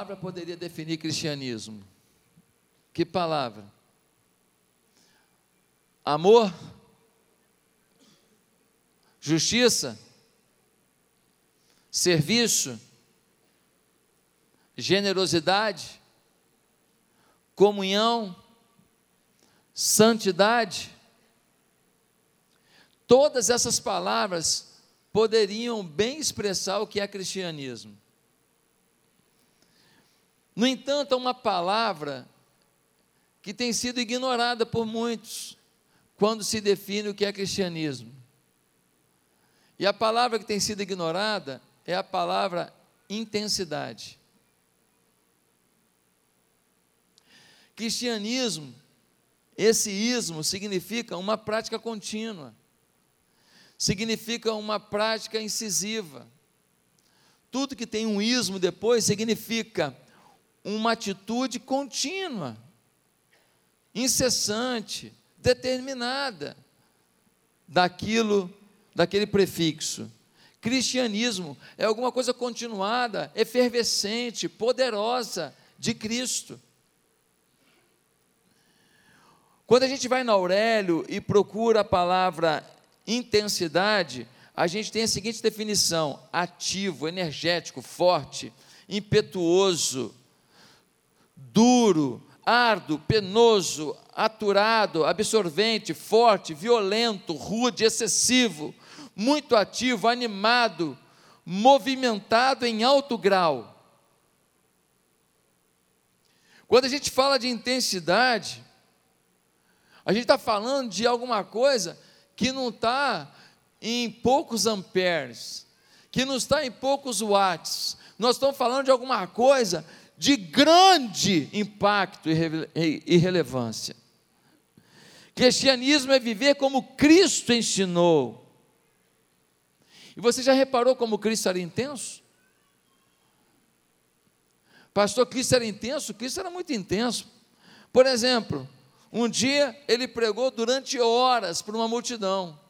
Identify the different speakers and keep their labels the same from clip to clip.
Speaker 1: palavra poderia definir cristianismo? Que palavra? Amor? Justiça? Serviço? Generosidade? Comunhão? Santidade? Todas essas palavras poderiam bem expressar o que é cristianismo. No entanto, uma palavra que tem sido ignorada por muitos quando se define o que é cristianismo. E a palavra que tem sido ignorada é a palavra intensidade. Cristianismo, esse ismo significa uma prática contínua, significa uma prática incisiva. Tudo que tem um ismo depois significa uma atitude contínua, incessante, determinada daquilo, daquele prefixo. Cristianismo é alguma coisa continuada, efervescente, poderosa de Cristo. Quando a gente vai na Aurélio e procura a palavra intensidade, a gente tem a seguinte definição: ativo, energético, forte, impetuoso, duro, árduo, penoso, aturado, absorvente, forte, violento, rude, excessivo, muito ativo, animado, movimentado em alto grau. Quando a gente fala de intensidade, a gente está falando de alguma coisa que não está em poucos amperes, que não está em poucos watts. Nós estamos falando de alguma coisa de grande impacto e relevância. Cristianismo é viver como Cristo ensinou. E você já reparou como Cristo era intenso? Pastor, Cristo era intenso? Cristo era muito intenso. Por exemplo, um dia ele pregou durante horas para uma multidão,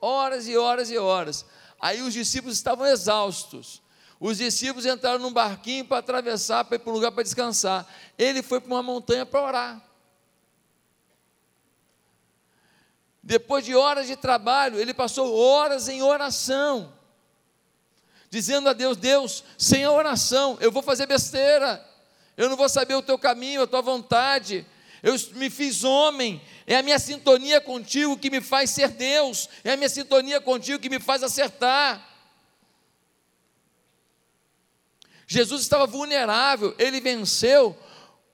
Speaker 1: horas e horas e horas. Aí os discípulos estavam exaustos. Os discípulos entraram num barquinho para atravessar, para ir para um lugar para descansar. Ele foi para uma montanha para orar. Depois de horas de trabalho, ele passou horas em oração, dizendo a Deus: Deus, sem a oração, eu vou fazer besteira, eu não vou saber o teu caminho, a tua vontade. Eu me fiz homem, é a minha sintonia contigo que me faz ser Deus, é a minha sintonia contigo que me faz acertar. Jesus estava vulnerável, ele venceu,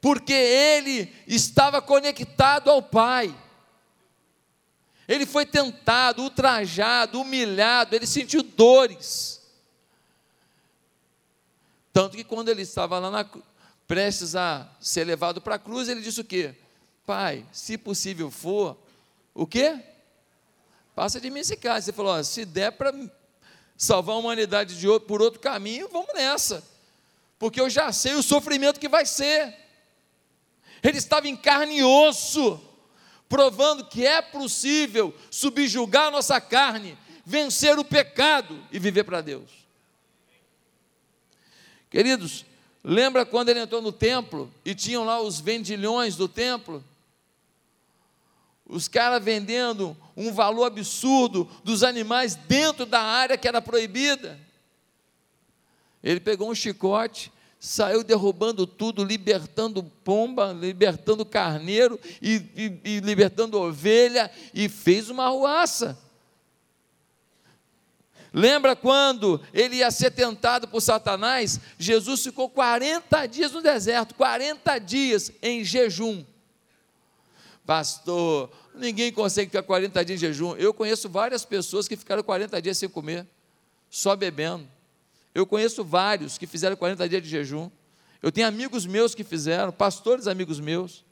Speaker 1: porque ele estava conectado ao Pai. Ele foi tentado, ultrajado, humilhado, ele sentiu dores. Tanto que quando ele estava lá na, prestes a ser levado para a cruz, ele disse o quê? Pai, se possível for, o quê? Passa de mim esse caso. Você falou, ó, se der para salvar a humanidade de outro, por outro caminho, vamos nessa porque eu já sei o sofrimento que vai ser. Ele estava em carne e osso, provando que é possível subjugar a nossa carne, vencer o pecado e viver para Deus. Queridos, lembra quando ele entrou no templo e tinham lá os vendilhões do templo? Os caras vendendo um valor absurdo dos animais dentro da área que era proibida. Ele pegou um chicote, saiu derrubando tudo, libertando pomba, libertando carneiro e, e, e libertando ovelha, e fez uma ruaça. Lembra quando ele ia ser tentado por Satanás? Jesus ficou 40 dias no deserto, 40 dias em jejum. Pastor, ninguém consegue ficar 40 dias em jejum. Eu conheço várias pessoas que ficaram 40 dias sem comer, só bebendo. Eu conheço vários que fizeram 40 dias de jejum. Eu tenho amigos meus que fizeram, pastores amigos meus.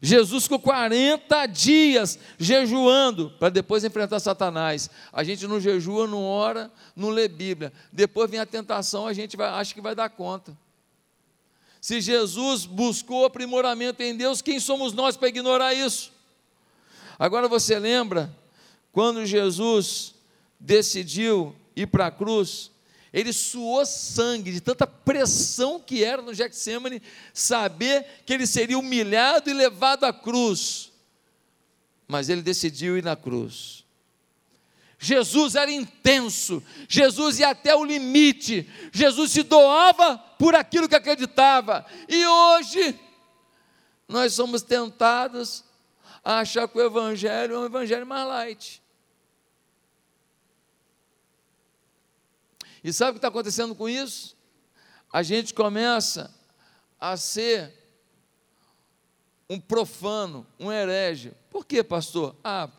Speaker 1: Jesus ficou 40 dias jejuando para depois enfrentar Satanás. A gente não jejua, não ora, não lê Bíblia. Depois vem a tentação, a gente vai, acha que vai dar conta. Se Jesus buscou aprimoramento em Deus, quem somos nós para ignorar isso? Agora você lembra quando Jesus decidiu ir para a cruz, Ele suou sangue de tanta pressão que era no Getsemane, saber que ele seria humilhado e levado à cruz. Mas ele decidiu ir na cruz. Jesus era intenso, Jesus ia até o limite, Jesus se doava por aquilo que acreditava. E hoje, nós somos tentados a achar que o Evangelho é um Evangelho mais light. E sabe o que está acontecendo com isso? A gente começa a ser um profano, um herege. Por quê, pastor? Ah,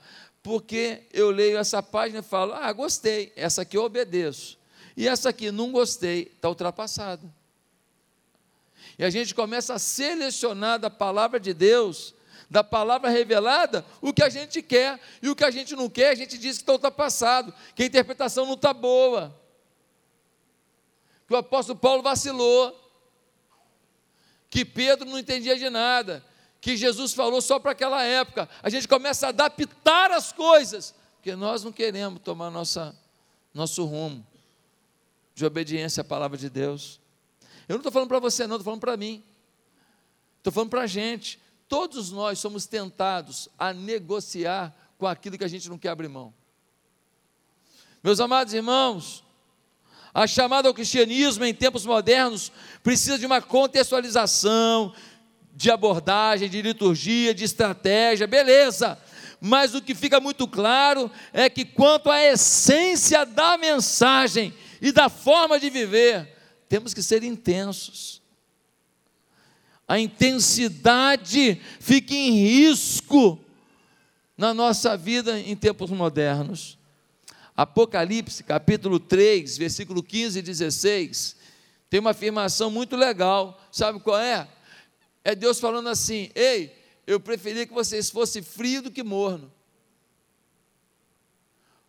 Speaker 1: porque eu leio essa página e falo, ah, gostei, essa aqui eu obedeço. E essa aqui, não gostei, está ultrapassada. E a gente começa a selecionar da palavra de Deus, da palavra revelada, o que a gente quer. E o que a gente não quer, a gente diz que está ultrapassado, que a interpretação não está boa que o apóstolo Paulo vacilou, que Pedro não entendia de nada, que Jesus falou só para aquela época. A gente começa a adaptar as coisas, porque nós não queremos tomar nossa, nosso rumo de obediência à palavra de Deus. Eu não estou falando para você, não, estou falando para mim. Estou falando para a gente. Todos nós somos tentados a negociar com aquilo que a gente não quer abrir mão. Meus amados irmãos, a chamada ao cristianismo em tempos modernos precisa de uma contextualização, de abordagem, de liturgia, de estratégia, beleza. Mas o que fica muito claro é que, quanto à essência da mensagem e da forma de viver, temos que ser intensos. A intensidade fica em risco na nossa vida em tempos modernos. Apocalipse, capítulo 3, versículo 15 e 16, tem uma afirmação muito legal. Sabe qual é? É Deus falando assim: Ei, eu preferia que vocês fossem frio do que morno.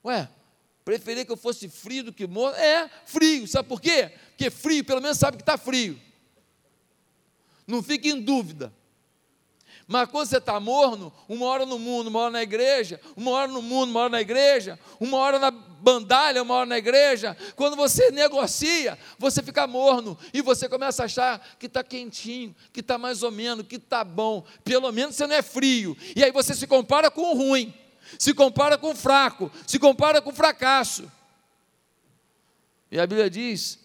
Speaker 1: Ué, preferia que eu fosse frio do que morno? É, frio. Sabe por quê? Porque frio, pelo menos sabe que está frio. Não fique em dúvida. Mas quando você está morno, uma hora no mundo, uma hora na igreja, uma hora no mundo, uma hora na igreja, uma hora na bandalha, uma hora na igreja, quando você negocia, você fica morno e você começa a achar que está quentinho, que está mais ou menos, que está bom, pelo menos você não é frio, e aí você se compara com o ruim, se compara com o fraco, se compara com o fracasso. E a Bíblia diz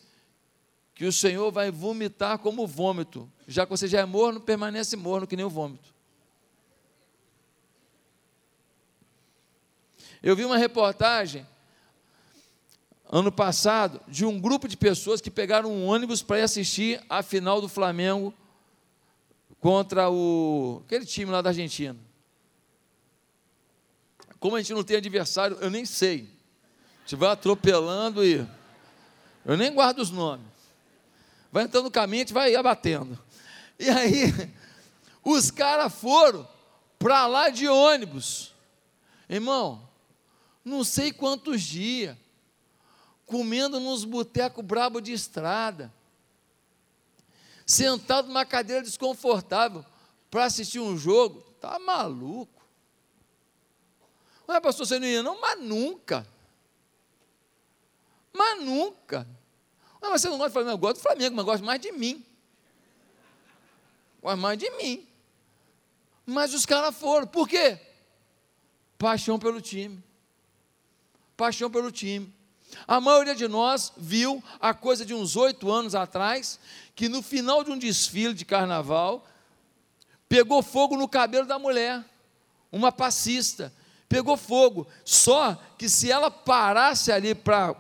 Speaker 1: que o Senhor vai vomitar como vômito, já que você já é morno, permanece morno que nem o vômito. Eu vi uma reportagem ano passado de um grupo de pessoas que pegaram um ônibus para ir assistir a final do Flamengo contra o aquele time lá da Argentina. Como a gente não tem adversário, eu nem sei. A gente vai atropelando e eu nem guardo os nomes. Vai entrando no caminho, a gente vai abatendo. E aí, os caras foram para lá de ônibus. Irmão, não sei quantos dias, comendo nos botecos brabo de estrada, sentado numa cadeira desconfortável para assistir um jogo, tá maluco. Ué, pastor, você não ia não? Mas nunca. Mas nunca. Ué, mas você não gosta do Flamengo? Eu gosto do Flamengo, mas gosto mais de mim. Gosto mais de mim. Mas os caras foram. Por quê? Paixão pelo time paixão pelo time. A maioria de nós viu a coisa de uns oito anos atrás, que no final de um desfile de carnaval, pegou fogo no cabelo da mulher, uma passista, pegou fogo. Só que se ela parasse ali para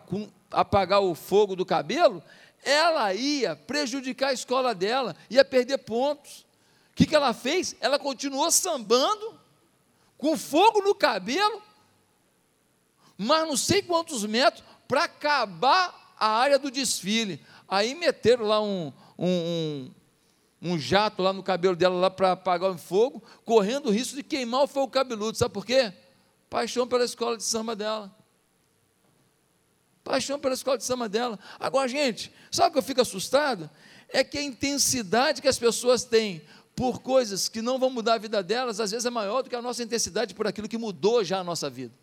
Speaker 1: apagar o fogo do cabelo, ela ia prejudicar a escola dela, ia perder pontos. O que, que ela fez? Ela continuou sambando, com fogo no cabelo, mas não sei quantos metros para acabar a área do desfile. Aí meteram lá um, um, um, um jato lá no cabelo dela lá para apagar o fogo, correndo o risco de queimar o fogo cabeludo. Sabe por quê? Paixão pela escola de samba dela. Paixão pela escola de samba dela. Agora, gente, sabe o que eu fico assustado? É que a intensidade que as pessoas têm por coisas que não vão mudar a vida delas, às vezes é maior do que a nossa intensidade por aquilo que mudou já a nossa vida.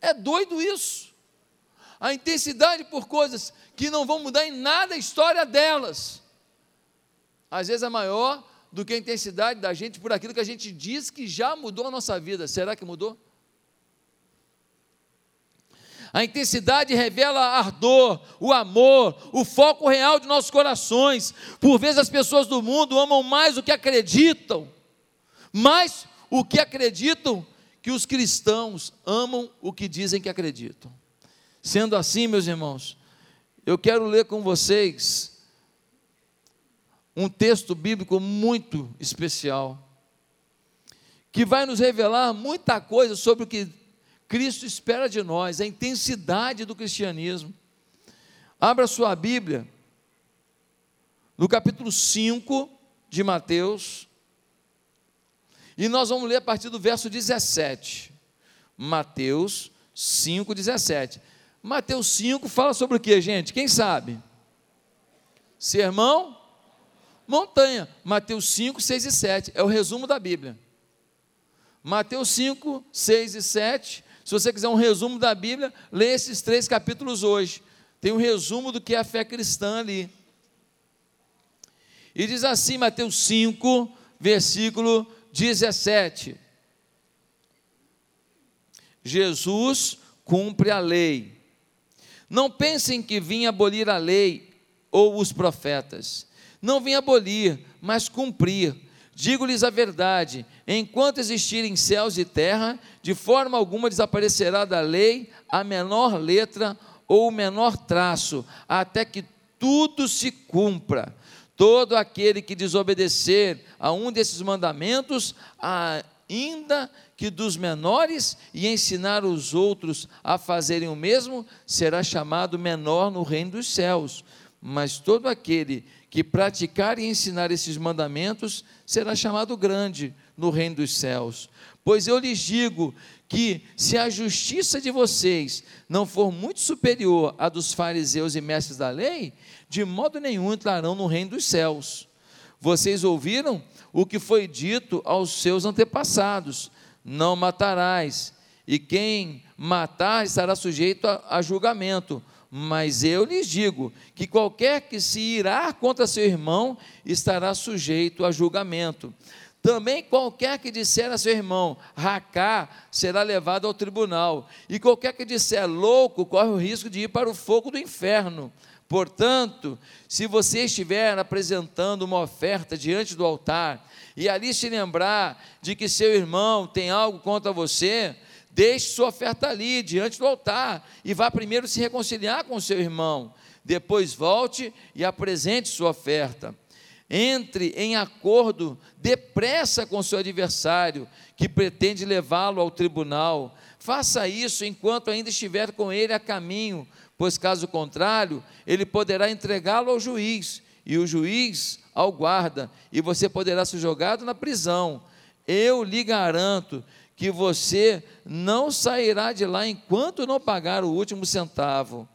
Speaker 1: É doido isso. A intensidade por coisas que não vão mudar em nada a história delas. Às vezes é maior do que a intensidade da gente por aquilo que a gente diz que já mudou a nossa vida. Será que mudou? A intensidade revela ardor, o amor, o foco real de nossos corações. Por vezes as pessoas do mundo amam mais o que acreditam, mais o que acreditam que os cristãos amam o que dizem que acreditam. Sendo assim, meus irmãos, eu quero ler com vocês um texto bíblico muito especial, que vai nos revelar muita coisa sobre o que Cristo espera de nós, a intensidade do cristianismo. Abra sua Bíblia, no capítulo 5 de Mateus, e nós vamos ler a partir do verso 17. Mateus 5, 17. Mateus 5 fala sobre o que, gente? Quem sabe? Sermão, montanha. Mateus 5, 6 e 7. É o resumo da Bíblia. Mateus 5, 6 e 7 se você quiser um resumo da Bíblia, lê esses três capítulos hoje. Tem um resumo do que é a fé cristã ali. E diz assim, Mateus 5, versículo 17: Jesus cumpre a lei. Não pensem que vim abolir a lei ou os profetas. Não vim abolir, mas cumprir. Digo-lhes a verdade: enquanto existirem céus e terra, de forma alguma desaparecerá da lei a menor letra ou o menor traço, até que tudo se cumpra. Todo aquele que desobedecer a um desses mandamentos, ainda que dos menores, e ensinar os outros a fazerem o mesmo, será chamado menor no reino dos céus. Mas todo aquele que praticar e ensinar esses mandamentos será chamado grande no reino dos céus. Pois eu lhes digo que, se a justiça de vocês não for muito superior à dos fariseus e mestres da lei, de modo nenhum entrarão no reino dos céus. Vocês ouviram o que foi dito aos seus antepassados: não matarás, e quem matar estará sujeito a, a julgamento. Mas eu lhes digo que qualquer que se irá contra seu irmão estará sujeito a julgamento. Também qualquer que disser a seu irmão, racá, será levado ao tribunal. E qualquer que disser louco, corre o risco de ir para o fogo do inferno. Portanto, se você estiver apresentando uma oferta diante do altar, e ali se lembrar de que seu irmão tem algo contra você, Deixe sua oferta ali, diante do altar, e vá primeiro se reconciliar com seu irmão. Depois volte e apresente sua oferta. Entre em acordo depressa com seu adversário, que pretende levá-lo ao tribunal. Faça isso enquanto ainda estiver com ele a caminho, pois caso contrário, ele poderá entregá-lo ao juiz, e o juiz ao guarda, e você poderá ser jogado na prisão. Eu lhe garanto que você não sairá de lá enquanto não pagar o último centavo.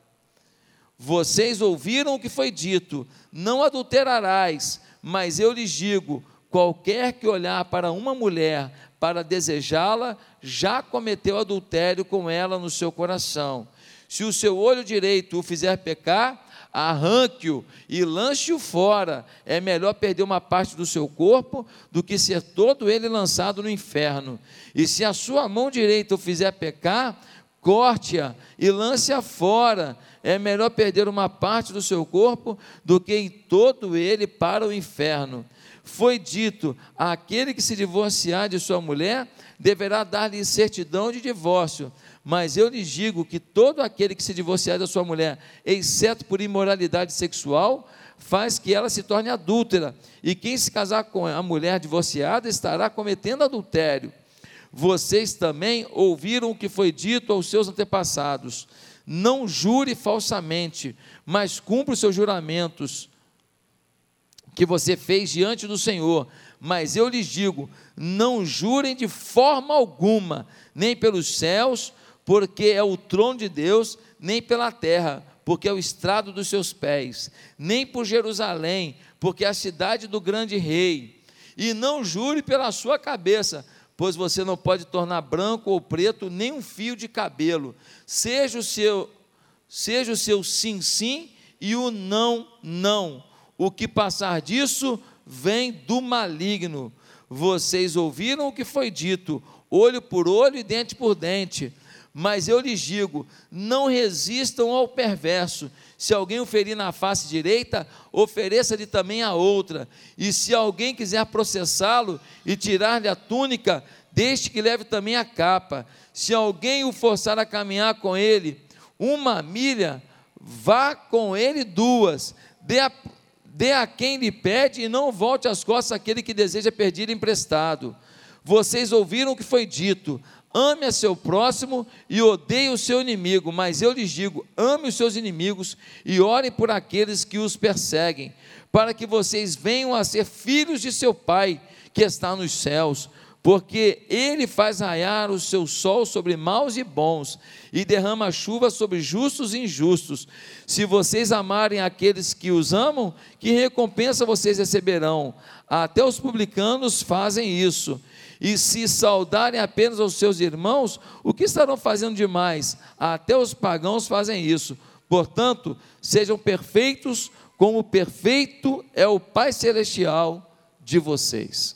Speaker 1: Vocês ouviram o que foi dito: não adulterarás, mas eu lhes digo: qualquer que olhar para uma mulher para desejá-la, já cometeu adultério com ela no seu coração. Se o seu olho direito o fizer pecar, arranque-o e lance-o fora. É melhor perder uma parte do seu corpo do que ser todo ele lançado no inferno. E se a sua mão direita o fizer pecar, corte-a e lance-a fora. É melhor perder uma parte do seu corpo do que em todo ele para o inferno. Foi dito: aquele que se divorciar de sua mulher deverá dar-lhe certidão de divórcio mas eu lhes digo que todo aquele que se divorciar da sua mulher, exceto por imoralidade sexual, faz que ela se torne adúltera. E quem se casar com a mulher divorciada estará cometendo adultério. Vocês também ouviram o que foi dito aos seus antepassados: não jure falsamente, mas cumpra os seus juramentos que você fez diante do Senhor. Mas eu lhes digo: não jurem de forma alguma, nem pelos céus, porque é o trono de Deus, nem pela terra, porque é o estrado dos seus pés, nem por Jerusalém, porque é a cidade do grande rei. E não jure pela sua cabeça, pois você não pode tornar branco ou preto nem um fio de cabelo. Seja o seu, seja o seu sim, sim e o não, não. O que passar disso vem do maligno. Vocês ouviram o que foi dito, olho por olho e dente por dente. Mas eu lhes digo: não resistam ao perverso. Se alguém o ferir na face direita, ofereça-lhe também a outra. E se alguém quiser processá-lo e tirar-lhe a túnica, deixe que leve também a capa. Se alguém o forçar a caminhar com ele uma milha, vá com ele duas. Dê a, dê a quem lhe pede e não volte as costas àquele que deseja pedir emprestado. Vocês ouviram o que foi dito: ame a seu próximo e odeie o seu inimigo. Mas eu lhes digo: ame os seus inimigos e orem por aqueles que os perseguem, para que vocês venham a ser filhos de seu Pai que está nos céus porque ele faz raiar o seu sol sobre maus e bons, e derrama chuva sobre justos e injustos. Se vocês amarem aqueles que os amam, que recompensa vocês receberão? Até os publicanos fazem isso. E se saudarem apenas os seus irmãos, o que estarão fazendo demais? Até os pagãos fazem isso. Portanto, sejam perfeitos, como perfeito é o Pai Celestial de vocês.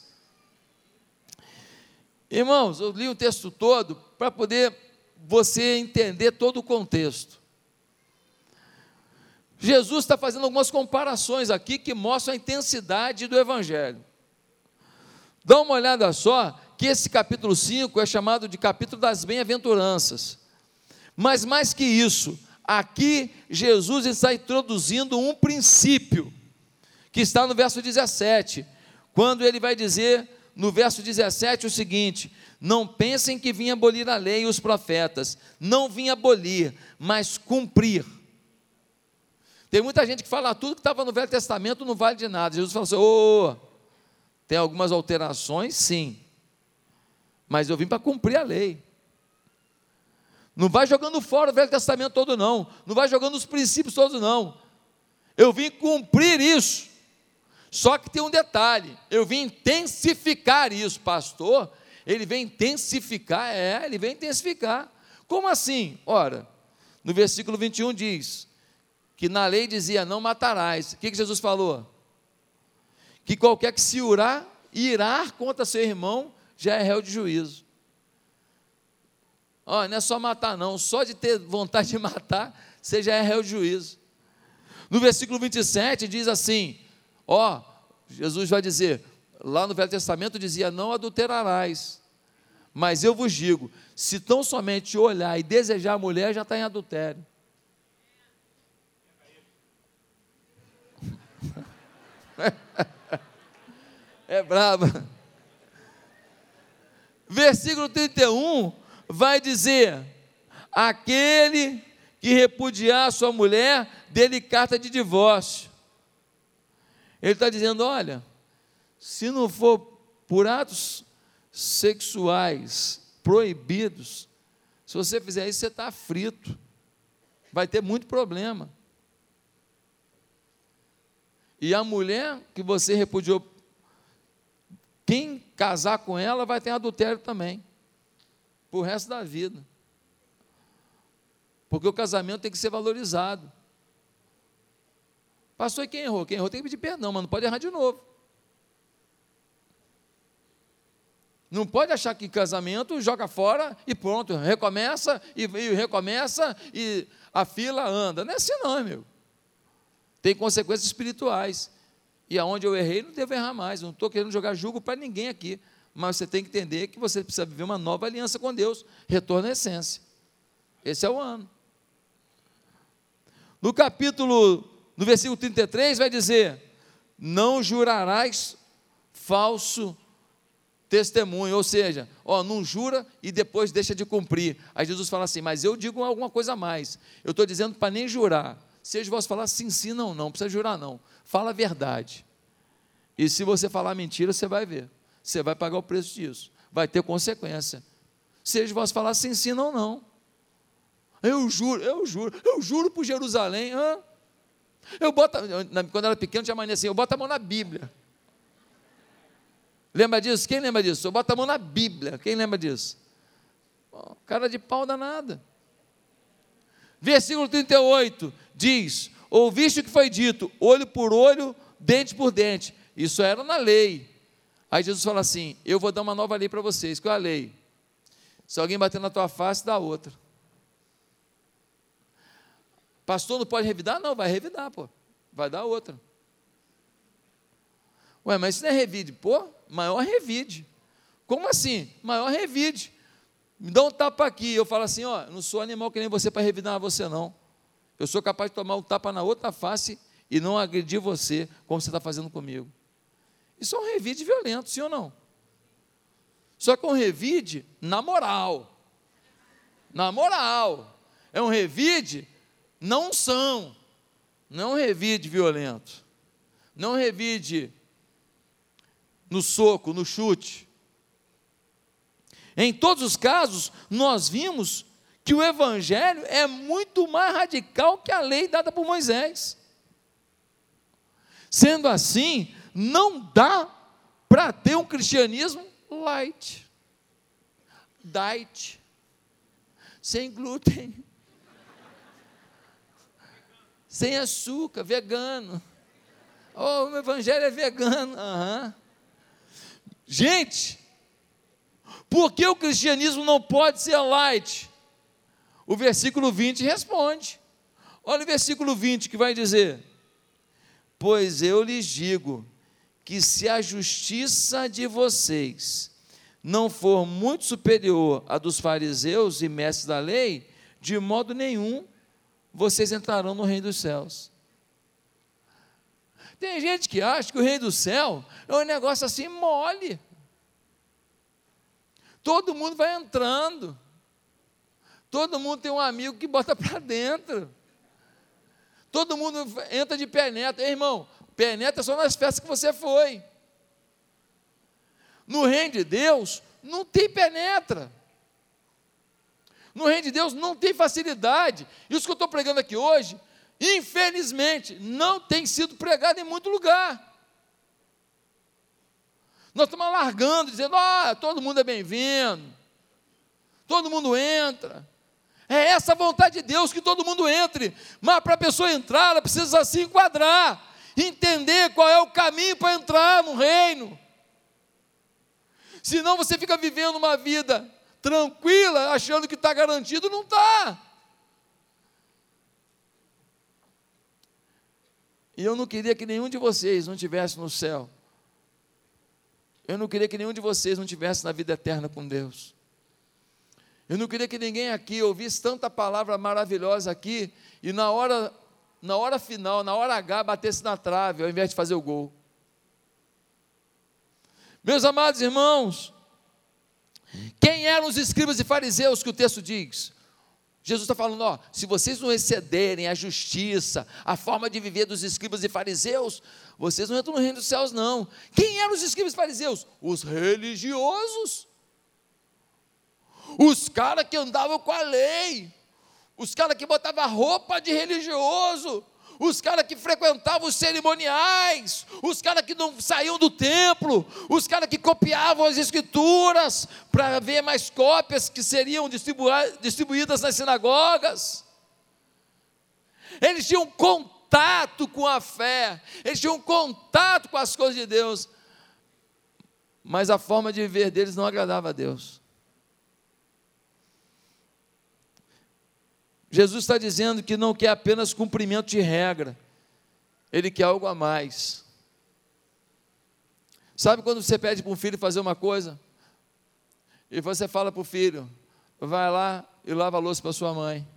Speaker 1: Irmãos, eu li o texto todo para poder você entender todo o contexto. Jesus está fazendo algumas comparações aqui que mostram a intensidade do Evangelho. Dá uma olhada só, que esse capítulo 5 é chamado de capítulo das bem-aventuranças. Mas mais que isso, aqui Jesus está introduzindo um princípio, que está no verso 17, quando ele vai dizer no verso 17 o seguinte: Não pensem que vim abolir a lei e os profetas, não vim abolir, mas cumprir. Tem muita gente que fala tudo que estava no Velho Testamento não vale de nada. Jesus falou assim: oh, tem algumas alterações, sim, mas eu vim para cumprir a lei. Não vai jogando fora o Velho Testamento todo, não. Não vai jogando os princípios todos, não. Eu vim cumprir isso. Só que tem um detalhe: eu vim intensificar isso, pastor. Ele vem intensificar, é, ele vem intensificar. Como assim? Ora, no versículo 21 diz que na lei dizia: Não matarás. O que, que Jesus falou? Que qualquer que se urar, irar contra seu irmão, já é réu de juízo. Olha, não é só matar, não, só de ter vontade de matar, você já é réu de juízo. No versículo 27 diz assim: Ó, Jesus vai dizer, lá no Velho Testamento dizia: Não adulterarás. Mas eu vos digo: se tão somente olhar e desejar a mulher, já está em adultério. É brava. Versículo 31 vai dizer: Aquele que repudiar sua mulher, dele carta de divórcio. Ele está dizendo: olha, se não for por atos sexuais proibidos, se você fizer isso, você está frito, vai ter muito problema. E a mulher que você repudiou, quem casar com ela vai ter adultério também, o resto da vida. Porque o casamento tem que ser valorizado. Pastor, e quem errou? Quem errou tem que pedir perdão, mas não pode errar de novo. Não pode achar que casamento joga fora e pronto, recomeça e, e recomeça e a fila anda. Não é assim não, meu. Tem consequências espirituais. E aonde eu errei, não devo errar mais. Não estou querendo jogar julgo para ninguém aqui. Mas você tem que entender que você precisa viver uma nova aliança com Deus. Retorno à essência. Esse é o ano. No capítulo no versículo 33 vai dizer: Não jurarás falso testemunho, ou seja, ó, não jura e depois deixa de cumprir. Aí Jesus fala assim: Mas eu digo alguma coisa a mais. Eu estou dizendo para nem jurar. Seja vós falar sim, sim, não, não, não precisa jurar, não. Fala a verdade. E se você falar mentira, você vai ver. Você vai pagar o preço disso. Vai ter consequência. Seja vós falar sim, sim, não, não. Eu juro, eu juro, eu juro por Jerusalém. Hã? Eu boto, quando era pequeno, tinha mania assim, eu boto a mão na Bíblia. Lembra disso? Quem lembra disso? Eu boto a mão na Bíblia. Quem lembra disso? Bom, cara de pau danada. Versículo 38 diz: Ouviste o que foi dito, olho por olho, dente por dente. Isso era na lei. Aí Jesus fala assim: Eu vou dar uma nova lei para vocês. Qual é a lei? Se alguém bater na tua face, dá outra. Pastor não pode revidar? Não, vai revidar, pô. Vai dar outra. Ué, mas isso não é revide. Pô, maior revide. Como assim? Maior revide. Me dá um tapa aqui. Eu falo assim: ó, não sou animal que nem você para revidar você, não. Eu sou capaz de tomar um tapa na outra face e não agredir você, como você está fazendo comigo. Isso é um revide violento, sim ou não? Só que é um revide na moral. Na moral. É um revide não são. Não é revide violento. Não é revide no soco, no chute. Em todos os casos, nós vimos que o Evangelho é muito mais radical que a lei dada por Moisés. Sendo assim, não dá para ter um cristianismo light, diet, sem glúten, sem açúcar, vegano. Oh, o evangelho é vegano. Uhum. Gente, por que o cristianismo não pode ser light? O versículo 20 responde. Olha o versículo 20 que vai dizer: Pois eu lhes digo que se a justiça de vocês não for muito superior à dos fariseus e mestres da lei, de modo nenhum vocês entrarão no reino dos céus. Tem gente que acha que o reino do céu é um negócio assim mole. Todo mundo vai entrando. Todo mundo tem um amigo que bota para dentro. Todo mundo entra de penetra. Irmão, penetra só nas festas que você foi. No reino de Deus, não tem penetra. No reino de Deus não tem facilidade. Isso que eu estou pregando aqui hoje infelizmente, não tem sido pregado em muito lugar. Nós estamos largando, dizendo: ah, todo mundo é bem-vindo, todo mundo entra. É essa vontade de Deus que todo mundo entre, mas para a pessoa entrar, ela precisa se enquadrar, entender qual é o caminho para entrar no reino. Senão você fica vivendo uma vida tranquila, achando que está garantido, não está. E eu não queria que nenhum de vocês não tivesse no céu. Eu não queria que nenhum de vocês não tivesse na vida eterna com Deus. Eu não queria que ninguém aqui ouvisse tanta palavra maravilhosa aqui e na hora, na hora final, na hora H, batesse na trave ao invés de fazer o gol. Meus amados irmãos, quem eram os escribas e fariseus que o texto diz? Jesus está falando, ó, se vocês não excederem a justiça, a forma de viver dos escribas e fariseus, vocês não entram no reino dos céus, não. Quem eram os escribas e fariseus? Os religiosos. Os caras que andavam com a lei. Os caras que botavam roupa de religioso os caras que frequentavam os cerimoniais, os caras que não saíam do templo, os caras que copiavam as escrituras para ver mais cópias que seriam distribuídas nas sinagogas. Eles tinham contato com a fé, eles tinham contato com as coisas de Deus, mas a forma de viver deles não agradava a Deus. Jesus está dizendo que não quer apenas cumprimento de regra, ele quer algo a mais. Sabe quando você pede para um filho fazer uma coisa? E você fala para o filho: vai lá e lava a louça para sua mãe.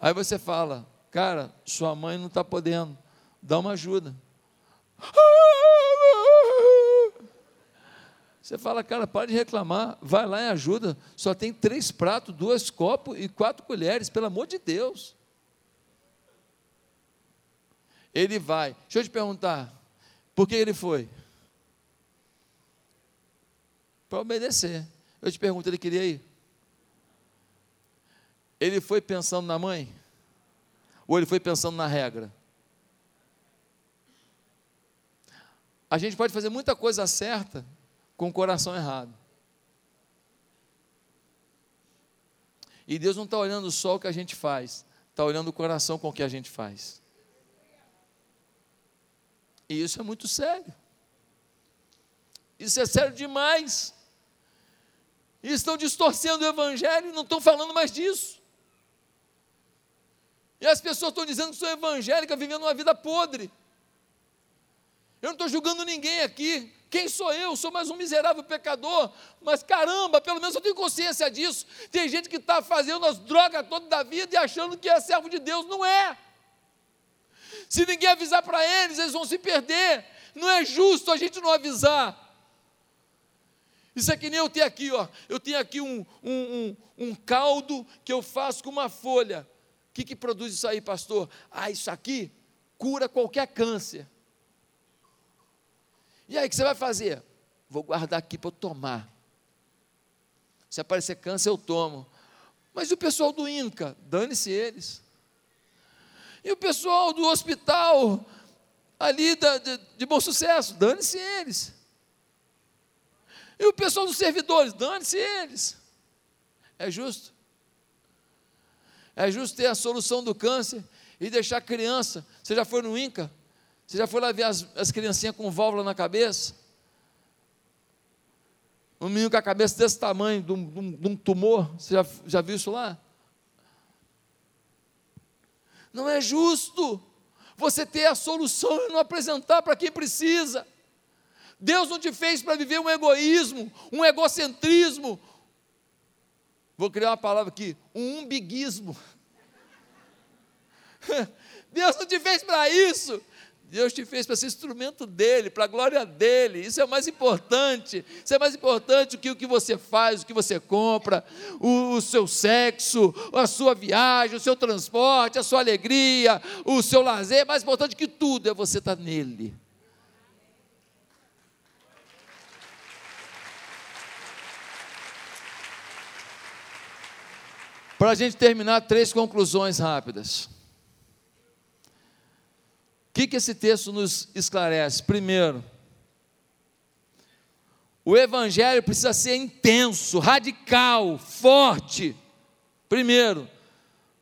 Speaker 1: Aí você fala: cara, sua mãe não está podendo, dá uma ajuda. Você fala, cara, para de reclamar, vai lá e ajuda. Só tem três pratos, dois copos e quatro colheres, pelo amor de Deus. Ele vai. Deixa eu te perguntar, por que ele foi? Para obedecer. Eu te pergunto, ele queria ir? Ele foi pensando na mãe? Ou ele foi pensando na regra? A gente pode fazer muita coisa certa com o coração errado. E Deus não está olhando só o que a gente faz, está olhando o coração com o que a gente faz. E isso é muito sério. Isso é sério demais. E estão distorcendo o Evangelho e não estão falando mais disso. E as pessoas estão dizendo que são evangélicas, vivendo uma vida podre. Eu não estou julgando ninguém aqui. Quem sou eu? Sou mais um miserável pecador. Mas caramba, pelo menos eu tenho consciência disso. Tem gente que está fazendo as drogas todas da vida e achando que é servo de Deus. Não é. Se ninguém avisar para eles, eles vão se perder. Não é justo a gente não avisar. Isso é que nem eu tenho aqui, ó. Eu tenho aqui um, um, um, um caldo que eu faço com uma folha. O que, que produz isso aí, pastor? Ah, isso aqui cura qualquer câncer. E aí, o que você vai fazer? Vou guardar aqui para eu tomar. Se aparecer câncer, eu tomo. Mas e o pessoal do INCA? Dane-se eles. E o pessoal do hospital ali da, de, de bom sucesso? Dane-se eles. E o pessoal dos servidores? Dane-se eles. É justo? É justo ter a solução do câncer e deixar a criança. Você já foi no INCA? Você já foi lá ver as, as criancinhas com válvula na cabeça? Um menino com a cabeça desse tamanho, de um, de um, um tumor, você já, já viu isso lá? Não é justo você ter a solução e não apresentar para quem precisa. Deus não te fez para viver um egoísmo, um egocentrismo. Vou criar uma palavra aqui, um umbiguismo. Deus não te fez para isso. Deus te fez para ser instrumento dele, para a glória dele. Isso é o mais importante. Isso é mais importante do que o que você faz, o que você compra, o, o, seu sexo, a sua viagem, o seu transporte, a sua alegria, o seu lazer. Mais importante que tudo é você estar nele. Para a gente terminar, três conclusões rápidas que, que esse texto nos esclarece? Primeiro, o Evangelho precisa ser intenso, radical, forte. Primeiro,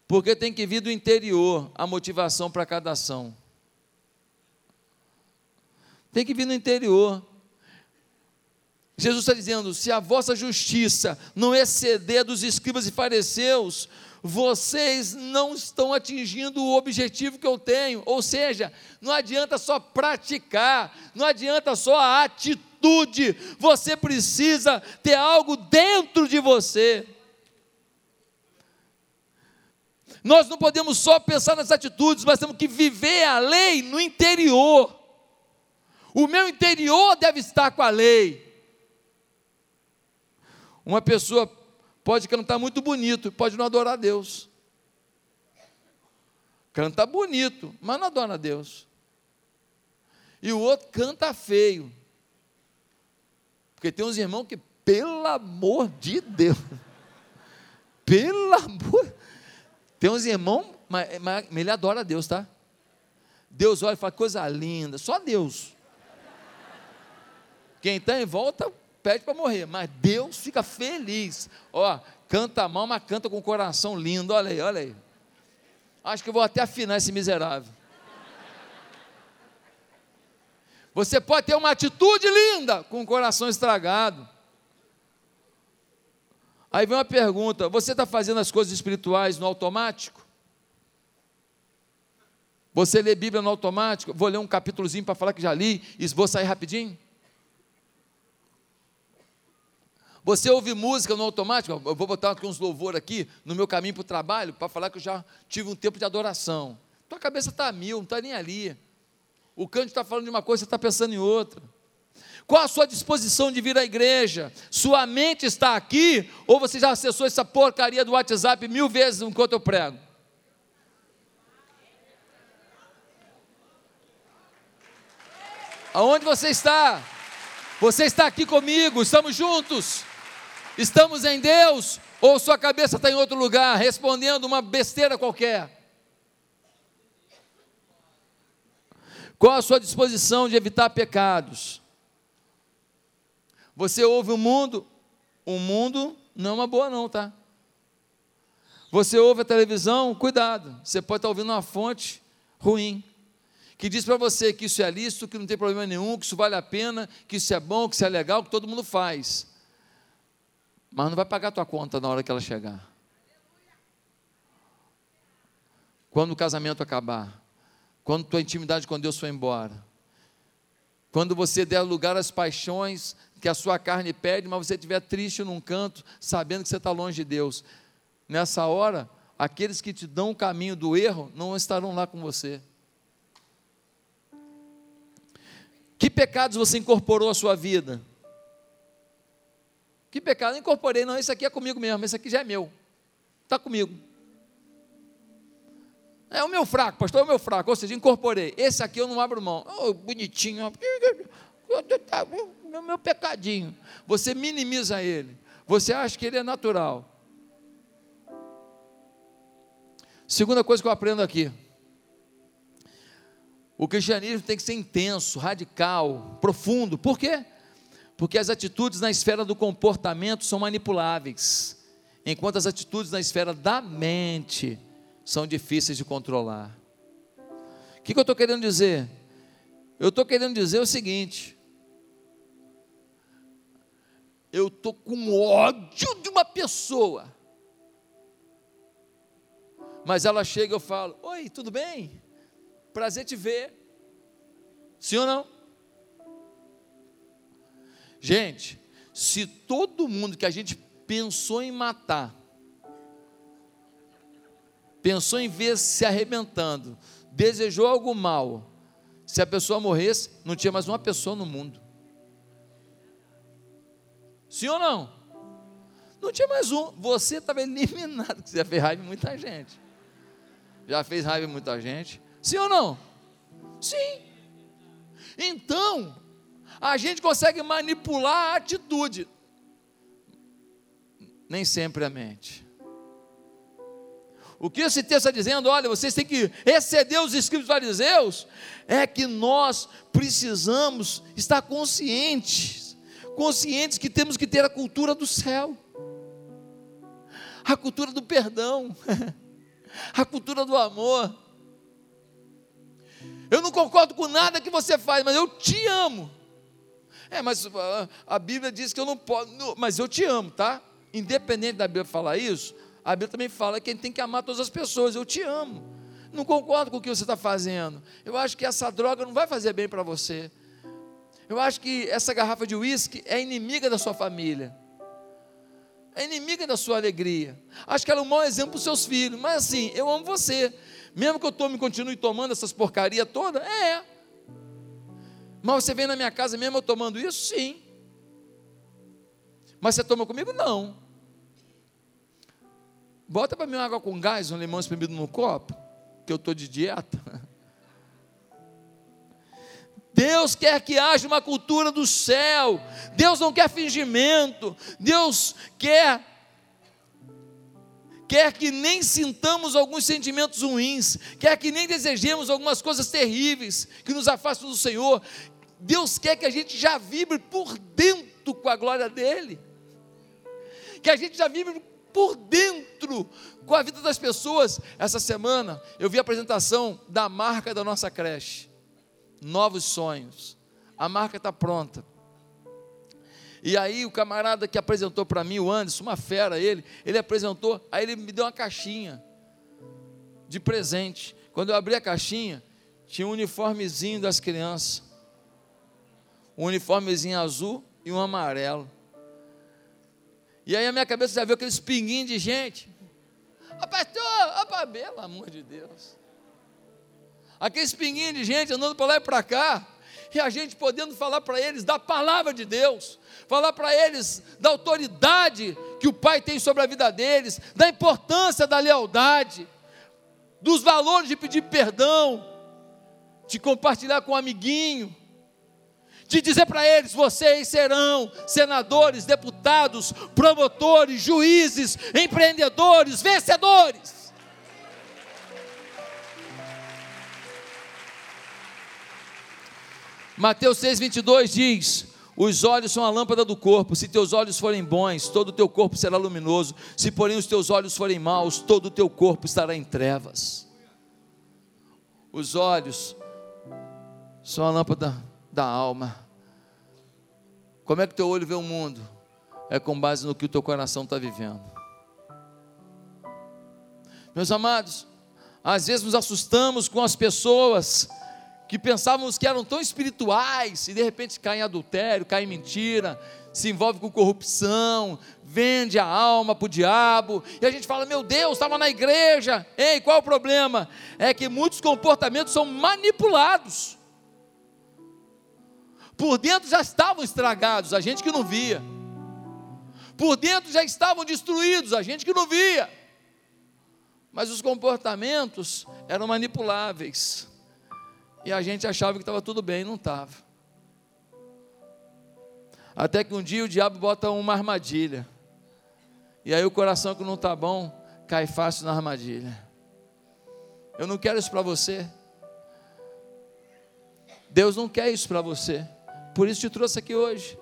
Speaker 1: porque tem que vir do interior a motivação para cada ação. Tem que vir no interior. Jesus está dizendo: se a vossa justiça não exceder dos escribas e fariseus, vocês não estão atingindo o objetivo que eu tenho. Ou seja, não adianta só praticar, não adianta só a atitude, você precisa ter algo dentro de você. Nós não podemos só pensar nas atitudes, mas temos que viver a lei no interior. O meu interior deve estar com a lei. Uma pessoa pode cantar muito bonito, pode não adorar a Deus. Canta bonito, mas não adora a Deus. E o outro canta feio. Porque tem uns irmãos que, pelo amor de Deus, pelo amor, tem uns irmãos, mas, mas ele adora a Deus, tá? Deus olha e fala, coisa linda, só Deus. Quem está em volta pede para morrer, mas Deus fica feliz. Ó, canta mal, mas canta com o coração lindo. Olha aí, olha aí. Acho que eu vou até afinar esse miserável. Você pode ter uma atitude linda com o coração estragado. Aí vem uma pergunta: você está fazendo as coisas espirituais no automático? Você lê Bíblia no automático? Vou ler um capítulozinho para falar que já li e vou sair rapidinho? Você ouve música no automático? Eu vou botar uns louvor aqui no meu caminho para o trabalho para falar que eu já tive um tempo de adoração. Tua cabeça está a mil, não está nem ali. O canto está falando de uma coisa, você está pensando em outra. Qual a sua disposição de vir à igreja? Sua mente está aqui ou você já acessou essa porcaria do WhatsApp mil vezes enquanto eu prego? Aonde você está? Você está aqui comigo, estamos juntos. Estamos em Deus ou sua cabeça está em outro lugar, respondendo uma besteira qualquer? Qual a sua disposição de evitar pecados? Você ouve o mundo, o mundo não é uma boa não, tá? Você ouve a televisão, cuidado, você pode estar ouvindo uma fonte ruim, que diz para você que isso é lícito, que não tem problema nenhum, que isso vale a pena, que isso é bom, que isso é legal, que todo mundo faz. Mas não vai pagar a tua conta na hora que ela chegar. Quando o casamento acabar, quando tua intimidade com Deus for embora, quando você der lugar às paixões que a sua carne pede, mas você estiver triste num canto, sabendo que você está longe de Deus, nessa hora, aqueles que te dão o caminho do erro não estarão lá com você. Que pecados você incorporou à sua vida? Que pecado? Eu incorporei, não, isso aqui é comigo mesmo, esse aqui já é meu, está comigo. É o meu fraco, pastor, é o meu fraco, ou seja, incorporei. Esse aqui eu não abro mão. Oh, bonitinho, meu, meu pecadinho. Você minimiza ele. Você acha que ele é natural. Segunda coisa que eu aprendo aqui. O cristianismo tem que ser intenso, radical, profundo. Por quê? Porque as atitudes na esfera do comportamento são manipuláveis, enquanto as atitudes na esfera da mente são difíceis de controlar. O que, que eu estou querendo dizer? Eu estou querendo dizer o seguinte: eu estou com ódio de uma pessoa, mas ela chega e eu falo: Oi, tudo bem? Prazer te ver. Sim ou não? Gente, se todo mundo que a gente pensou em matar, pensou em ver se arrebentando, desejou algo mal, se a pessoa morresse, não tinha mais uma pessoa no mundo. Sim ou não? Não tinha mais um. Você estava eliminado, que você fez raiva em muita gente já fez raiva em muita gente. Sim ou não? Sim. Então, a gente consegue manipular a atitude, nem sempre a mente. O que esse texto está dizendo, olha, vocês têm que exceder os escritos fariseus, é que nós precisamos estar conscientes, conscientes que temos que ter a cultura do céu, a cultura do perdão. a cultura do amor. Eu não concordo com nada que você faz, mas eu te amo. É, mas ah, a Bíblia diz que eu não posso, mas eu te amo, tá? Independente da Bíblia falar isso, a Bíblia também fala que a gente tem que amar todas as pessoas. Eu te amo. Não concordo com o que você está fazendo. Eu acho que essa droga não vai fazer bem para você. Eu acho que essa garrafa de uísque é inimiga da sua família é inimiga da sua alegria. Acho que ela é um mau exemplo para os seus filhos, mas assim, eu amo você. Mesmo que eu tome e continue tomando essas porcarias todas, é. Mas você vem na minha casa mesmo eu tomando isso? Sim. Mas você toma comigo? Não. Bota para mim uma água com gás, um limão espremido no copo, que eu estou de dieta. Deus quer que haja uma cultura do céu. Deus não quer fingimento. Deus quer quer que nem sintamos alguns sentimentos ruins, quer que nem desejemos algumas coisas terríveis que nos afastam do Senhor. Deus quer que a gente já vibre por dentro com a glória dele. Que a gente já vibre por dentro com a vida das pessoas. Essa semana eu vi a apresentação da marca da nossa creche novos sonhos. A marca está pronta. E aí o camarada que apresentou para mim, o Anderson, uma fera ele, ele apresentou, aí ele me deu uma caixinha de presente. Quando eu abri a caixinha, tinha um uniformezinho das crianças. Um uniformezinho azul e um amarelo. E aí a minha cabeça já viu aqueles pinguinhos de gente. Ô oh, pastor, oh, pelo amor de Deus. Aqueles pinguinhos de gente andando para lá e para cá, e a gente podendo falar para eles da palavra de Deus, falar para eles da autoridade que o Pai tem sobre a vida deles, da importância da lealdade, dos valores de pedir perdão, de compartilhar com um amiguinho, de dizer para eles: vocês serão senadores, deputados, promotores, juízes, empreendedores, vencedores. Mateus 6, 22 diz: Os olhos são a lâmpada do corpo. Se teus olhos forem bons, todo o teu corpo será luminoso. Se, porém, os teus olhos forem maus, todo o teu corpo estará em trevas. Os olhos são a lâmpada da alma. Como é que teu olho vê o mundo? É com base no que o teu coração está vivendo. Meus amados, às vezes nos assustamos com as pessoas que pensávamos que eram tão espirituais e de repente caem em adultério, caem em mentira, se envolve com corrupção, vende a alma para o diabo, e a gente fala: Meu Deus, estava na igreja. Ei, qual o problema? É que muitos comportamentos são manipulados. Por dentro já estavam estragados, a gente que não via. Por dentro já estavam destruídos, a gente que não via. Mas os comportamentos eram manipuláveis. E a gente achava que estava tudo bem, não estava. Até que um dia o diabo bota uma armadilha. E aí o coração que não está bom cai fácil na armadilha. Eu não quero isso para você. Deus não quer isso para você. Por isso te trouxe aqui hoje.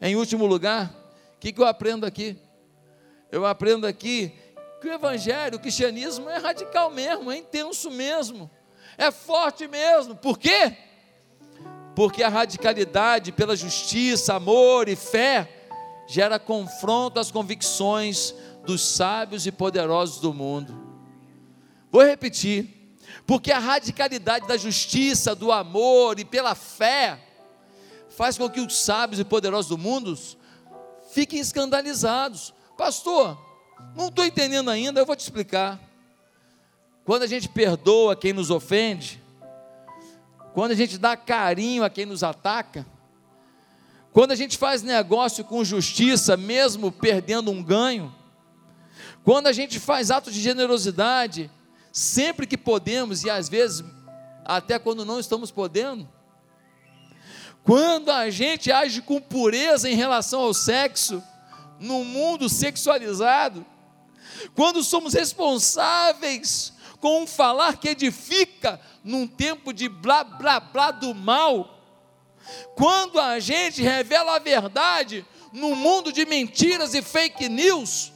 Speaker 1: Em último lugar, o que, que eu aprendo aqui? Eu aprendo aqui que o Evangelho, o cristianismo é radical mesmo, é intenso mesmo, é forte mesmo. Por quê? Porque a radicalidade pela justiça, amor e fé gera confronto às convicções dos sábios e poderosos do mundo. Vou repetir. Porque a radicalidade da justiça, do amor e pela fé faz com que os sábios e poderosos do mundo fiquem escandalizados. Pastor, não estou entendendo ainda, eu vou te explicar. Quando a gente perdoa quem nos ofende, quando a gente dá carinho a quem nos ataca, quando a gente faz negócio com justiça, mesmo perdendo um ganho, quando a gente faz atos de generosidade, sempre que podemos e às vezes até quando não estamos podendo, quando a gente age com pureza em relação ao sexo, no mundo sexualizado, quando somos responsáveis com um falar que edifica num tempo de blá blá blá do mal, quando a gente revela a verdade no mundo de mentiras e fake news,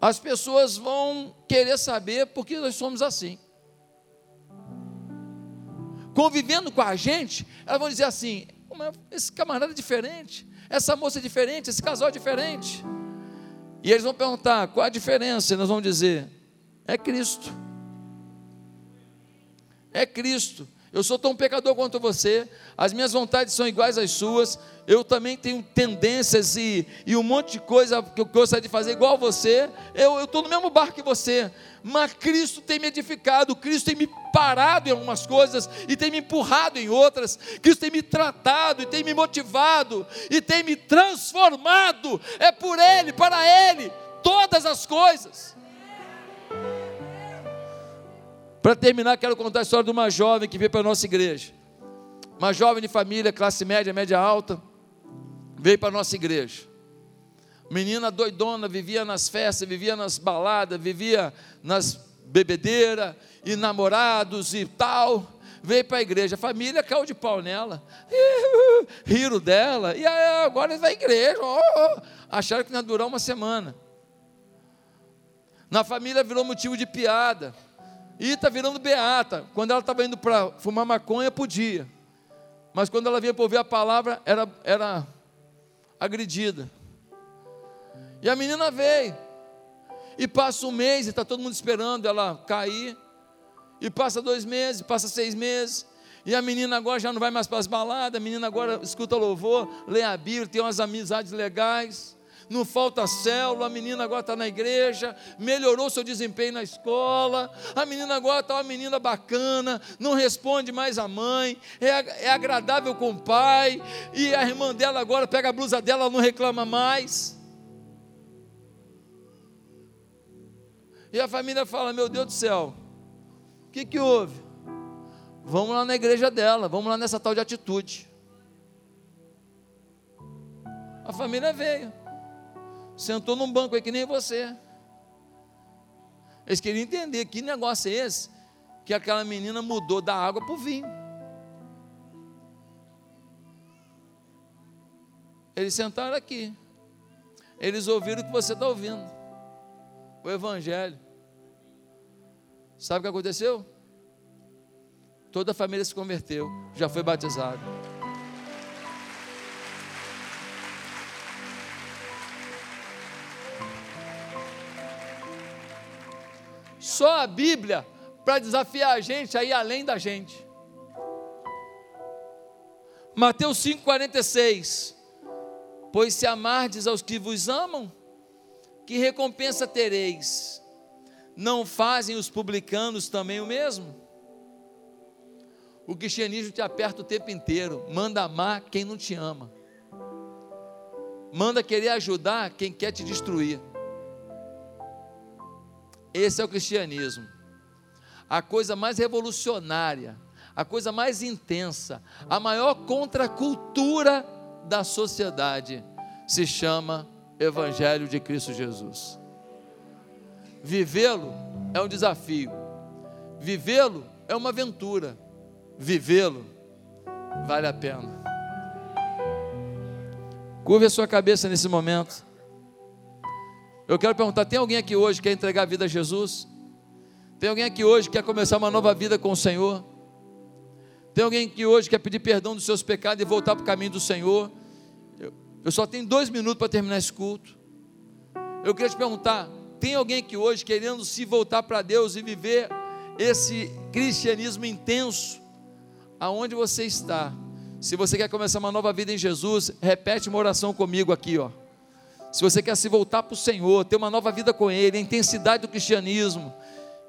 Speaker 1: as pessoas vão querer saber por que nós somos assim. Convivendo com a gente, elas vão dizer assim: esse camarada é diferente, essa moça é diferente, esse casal é diferente. E eles vão perguntar: qual a diferença? E nós vamos dizer: é Cristo. É Cristo. Eu sou tão pecador quanto você, as minhas vontades são iguais às suas, eu também tenho tendências e, e um monte de coisa que eu gostaria de fazer igual a você, eu estou no mesmo barco que você, mas Cristo tem me edificado, Cristo tem me parado em algumas coisas e tem me empurrado em outras, Cristo tem me tratado e tem me motivado e tem me transformado, é por Ele, para Ele, todas as coisas. Para terminar, quero contar a história de uma jovem que veio para a nossa igreja. Uma jovem de família, classe média, média alta, veio para a nossa igreja. Menina doidona, vivia nas festas, vivia nas baladas, vivia nas bebedeiras e namorados e tal. Veio para a igreja, a família caiu de pau nela, riram dela, e agora vai à igreja. Oh, oh. Acharam que ia durar uma semana. Na família virou motivo de piada. E está virando beata. Quando ela estava indo para fumar maconha, podia. Mas quando ela vinha para ouvir a palavra, era, era agredida. E a menina veio. E passa um mês, e está todo mundo esperando ela cair. E passa dois meses, passa seis meses. E a menina agora já não vai mais para as baladas, a menina agora escuta louvor, lê a Bíblia, tem umas amizades legais não falta célula, a menina agora está na igreja, melhorou seu desempenho na escola, a menina agora está uma menina bacana, não responde mais à mãe, é, é agradável com o pai, e a irmã dela agora pega a blusa dela, não reclama mais. E a família fala: Meu Deus do céu, o que, que houve? Vamos lá na igreja dela, vamos lá nessa tal de atitude. A família veio sentou num banco aí que nem você. Eles queriam entender que negócio é esse que aquela menina mudou da água para o vinho. Eles sentaram aqui. Eles ouviram o que você está ouvindo. O Evangelho. Sabe o que aconteceu? Toda a família se converteu, já foi batizada. Só a Bíblia para desafiar a gente a ir além da gente. Mateus 5,46 Pois se amardes aos que vos amam, que recompensa tereis? Não fazem os publicanos também o mesmo? O cristianismo te aperta o tempo inteiro, manda amar quem não te ama, manda querer ajudar quem quer te destruir. Esse é o cristianismo, a coisa mais revolucionária, a coisa mais intensa, a maior contracultura da sociedade se chama Evangelho de Cristo Jesus. Vivê-lo é um desafio, vivê-lo é uma aventura, vivê-lo vale a pena. Curve a sua cabeça nesse momento. Eu quero perguntar: tem alguém aqui hoje que quer entregar a vida a Jesus? Tem alguém aqui hoje que quer começar uma nova vida com o Senhor? Tem alguém que hoje quer pedir perdão dos seus pecados e voltar para o caminho do Senhor? Eu, eu só tenho dois minutos para terminar esse culto. Eu queria te perguntar: tem alguém aqui hoje querendo se voltar para Deus e viver esse cristianismo intenso? Aonde você está? Se você quer começar uma nova vida em Jesus, repete uma oração comigo aqui, ó. Se você quer se voltar para o Senhor, ter uma nova vida com Ele, a intensidade do cristianismo,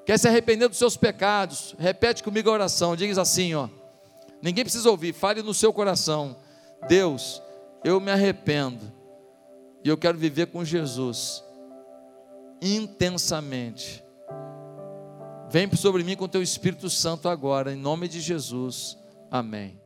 Speaker 1: quer se arrepender dos seus pecados, repete comigo a oração, diz assim, ó. Ninguém precisa ouvir, fale no seu coração. Deus, eu me arrependo e eu quero viver com Jesus intensamente. Vem sobre mim com teu Espírito Santo agora, em nome de Jesus. Amém.